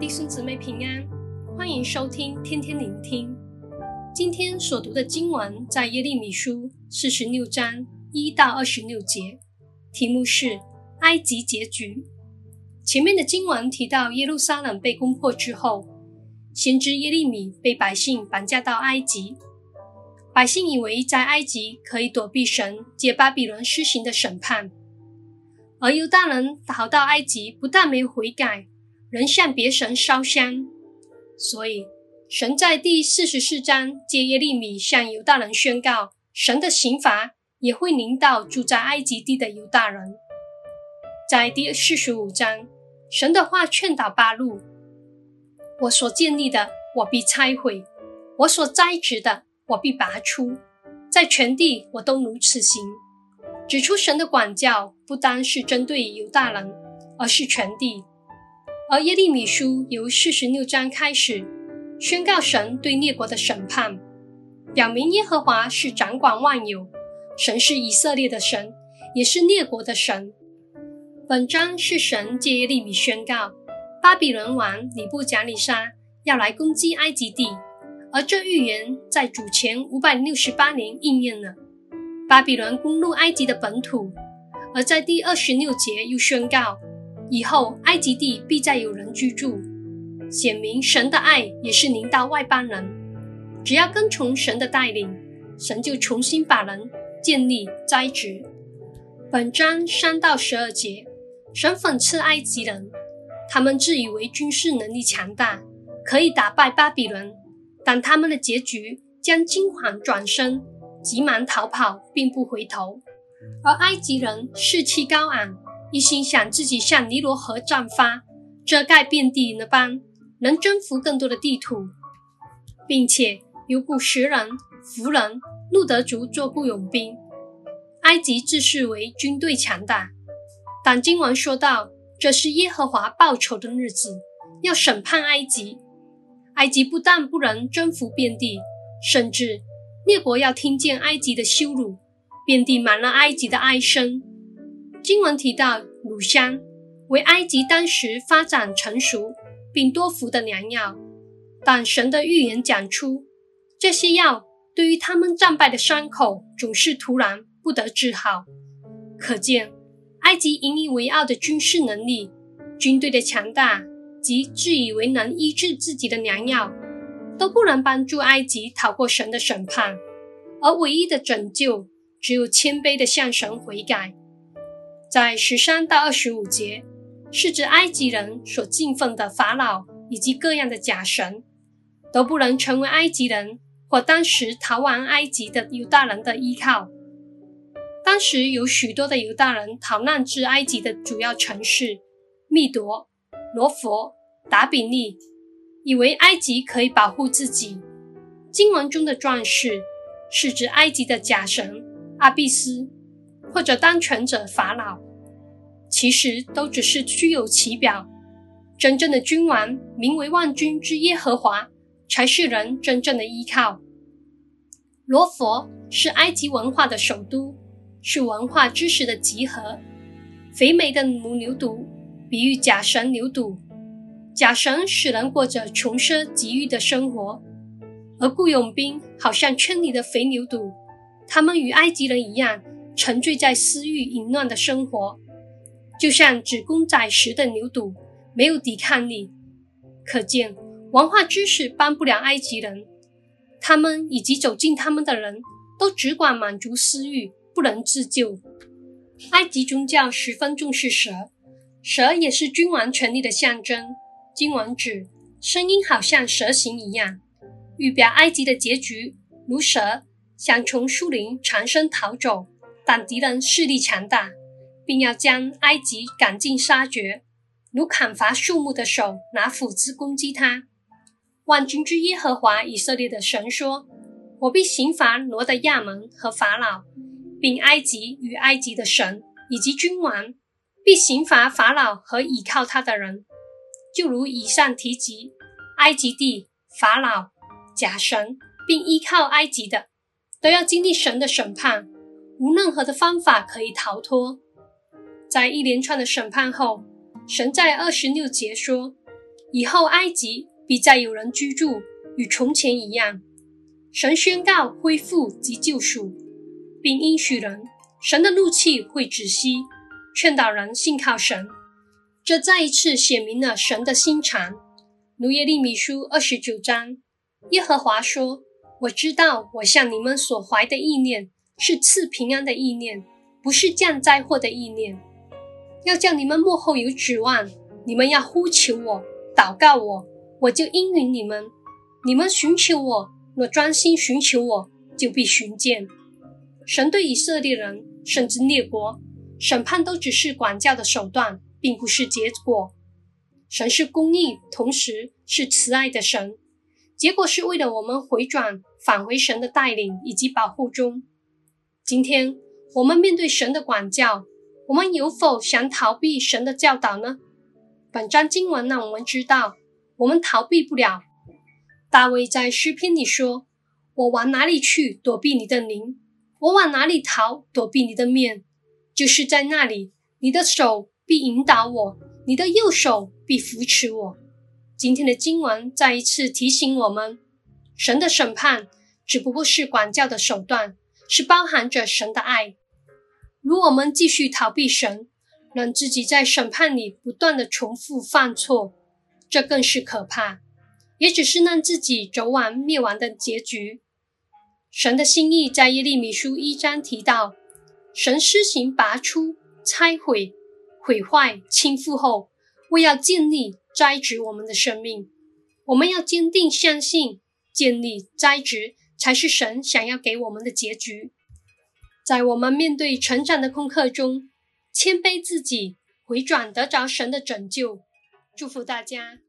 弟兄姊妹平安，欢迎收听天天聆听。今天所读的经文在耶利米书四十六章一到二十六节，题目是埃及结局。前面的经文提到耶路撒冷被攻破之后，先知耶利米被百姓绑架到埃及，百姓以为在埃及可以躲避神借巴比伦施行的审判，而犹大人逃到埃及不但没有悔改。仍向别神烧香，所以神在第四十四章借耶利米向犹大人宣告，神的刑罚也会临到住在埃及地的犹大人。在第四十五章，神的话劝导巴路：我所建立的，我必拆毁；我所栽植的，我必拔出。在全地，我都如此行。指出神的管教不单是针对犹大人，而是全地。而耶利米书由四十六章开始，宣告神对列国的审判，表明耶和华是掌管万有，神是以色列的神，也是列国的神。本章是神借耶利米宣告，巴比伦王尼布甲尼撒要来攻击埃及地，而这预言在主前五百六十八年应验了。巴比伦攻入埃及的本土，而在第二十六节又宣告。以后，埃及地必再有人居住，显明神的爱也是临到外邦人。只要跟从神的带领，神就重新把人建立栽植。本章三到十二节，神讽刺埃及人，他们自以为军事能力强大，可以打败巴比伦，但他们的结局将惊惶转身，急忙逃跑，并不回头。而埃及人士气高昂。一心想自己向尼罗河战发，遮盖遍地那般，能征服更多的地土，并且有古实人、弗人、路德族做雇佣兵。埃及自视为军队强大，但金王说道，这是耶和华报仇的日子，要审判埃及。埃及不但不能征服遍地，甚至列国要听见埃及的羞辱，遍地满了埃及的哀声。经文提到乳香为埃及当时发展成熟并多服的良药，但神的预言讲出，这些药对于他们战败的伤口总是突然不得治好。可见埃及引以为傲的军事能力、军队的强大及自以为能医治自己的良药，都不能帮助埃及逃过神的审判，而唯一的拯救只有谦卑的向神悔改。在十三到二十五节，是指埃及人所敬奉的法老以及各样的假神，都不能成为埃及人或当时逃亡埃及的犹大人的依靠。当时有许多的犹大人逃难至埃及的主要城市密朵、罗佛、达比利，以为埃及可以保护自己。经文中的壮士是指埃及的假神阿比斯。或者当权者法老，其实都只是虚有其表。真正的君王，名为万军之耶和华，才是人真正的依靠。罗佛是埃及文化的首都，是文化知识的集合。肥美的母牛犊，比喻假神牛犊，假神使人过着穷奢极欲的生活，而雇佣兵好像圈里的肥牛犊，他们与埃及人一样。沉醉在私欲淫乱的生活，就像只供宰食的牛犊，没有抵抗力。可见文化知识帮不了埃及人，他们以及走近他们的人都只管满足私欲，不能自救。埃及宗教十分重视蛇，蛇也是君王权力的象征。经文指声音好像蛇形一样，预表埃及的结局，如蛇想从树林藏身逃走。但敌人势力强大，并要将埃及赶尽杀绝，如砍伐树木的手拿斧子攻击他。万军之耶和华以色列的神说：“我必刑罚罗得亚门和法老，并埃及与埃及的神以及君王，必刑罚法老和倚靠他的人。就如以上提及，埃及地、法老、假神，并依靠埃及的，都要经历神的审判。”无任何的方法可以逃脱。在一连串的审判后，神在二十六节说：“以后埃及必再有人居住，与从前一样。神宣告恢复及救赎，并应许人，神的怒气会止息，劝导人信靠神。这再一次显明了神的心肠。如耶利米书二十九章，耶和华说：“我知道我向你们所怀的意念是赐平安的意念，不是降灾祸的意念，要叫你们幕后有指望。你们要呼求我，祷告我，我就应允你们。你们寻求我，若专心寻求我，就必寻见。”神对以色列人，甚至列国，审判都只是管教的手段。并不是结果。神是公义，同时是慈爱的神。结果是为了我们回转，返回神的带领以及保护中。今天我们面对神的管教，我们有否想逃避神的教导呢？本章经文让我们知道，我们逃避不了。大卫在诗篇里说：“我往哪里去躲避你的灵？我往哪里逃躲避你的面？就是在那里，你的手。”必引导我，你的右手必扶持我。今天的经文再一次提醒我们，神的审判只不过是管教的手段，是包含着神的爱。如我们继续逃避神，让自己在审判里不断的重复犯错，这更是可怕，也只是让自己走往灭亡的结局。神的心意在耶利米书一章提到，神施行拔出、拆毁。毁坏、倾覆后，为要建立、栽植我们的生命，我们要坚定相信，建立、栽植才是神想要给我们的结局。在我们面对成长的功课中，谦卑自己，回转得着神的拯救。祝福大家。